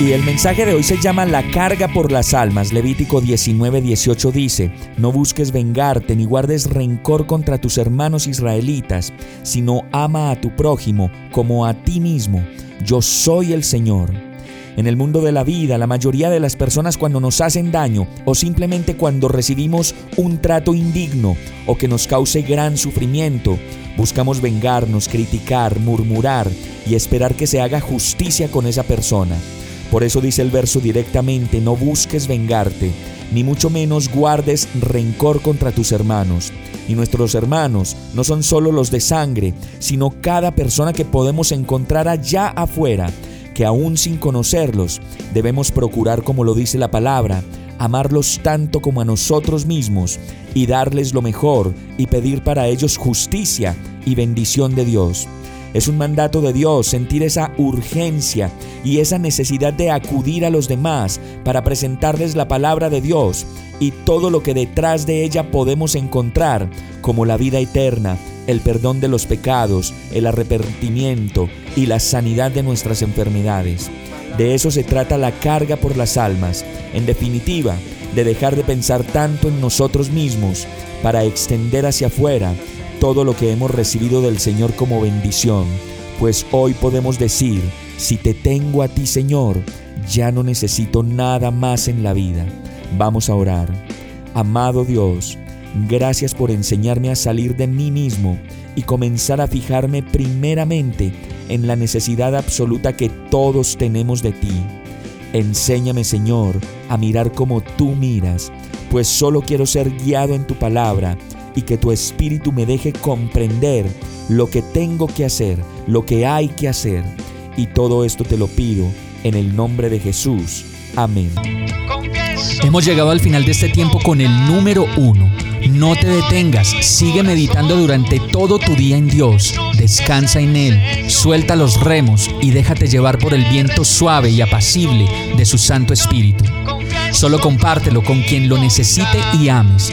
Y el mensaje de hoy se llama La carga por las almas. Levítico 19, 18 dice, No busques vengarte ni guardes rencor contra tus hermanos israelitas, sino ama a tu prójimo como a ti mismo. Yo soy el Señor. En el mundo de la vida, la mayoría de las personas cuando nos hacen daño o simplemente cuando recibimos un trato indigno o que nos cause gran sufrimiento, buscamos vengarnos, criticar, murmurar y esperar que se haga justicia con esa persona. Por eso dice el verso directamente, no busques vengarte, ni mucho menos guardes rencor contra tus hermanos. Y nuestros hermanos no son solo los de sangre, sino cada persona que podemos encontrar allá afuera, que aún sin conocerlos, debemos procurar, como lo dice la palabra, amarlos tanto como a nosotros mismos y darles lo mejor y pedir para ellos justicia y bendición de Dios. Es un mandato de Dios sentir esa urgencia y esa necesidad de acudir a los demás para presentarles la palabra de Dios y todo lo que detrás de ella podemos encontrar, como la vida eterna, el perdón de los pecados, el arrepentimiento y la sanidad de nuestras enfermedades. De eso se trata la carga por las almas, en definitiva, de dejar de pensar tanto en nosotros mismos para extender hacia afuera todo lo que hemos recibido del Señor como bendición, pues hoy podemos decir, si te tengo a ti Señor, ya no necesito nada más en la vida. Vamos a orar. Amado Dios, gracias por enseñarme a salir de mí mismo y comenzar a fijarme primeramente en la necesidad absoluta que todos tenemos de ti. Enséñame, Señor, a mirar como tú miras, pues solo quiero ser guiado en tu palabra y que tu espíritu me deje comprender lo que tengo que hacer, lo que hay que hacer. Y todo esto te lo pido en el nombre de Jesús. Amén. Hemos llegado al final de este tiempo con el número uno. No te detengas, sigue meditando durante todo tu día en Dios, descansa en Él, suelta los remos y déjate llevar por el viento suave y apacible de su Santo Espíritu. Solo compártelo con quien lo necesite y ames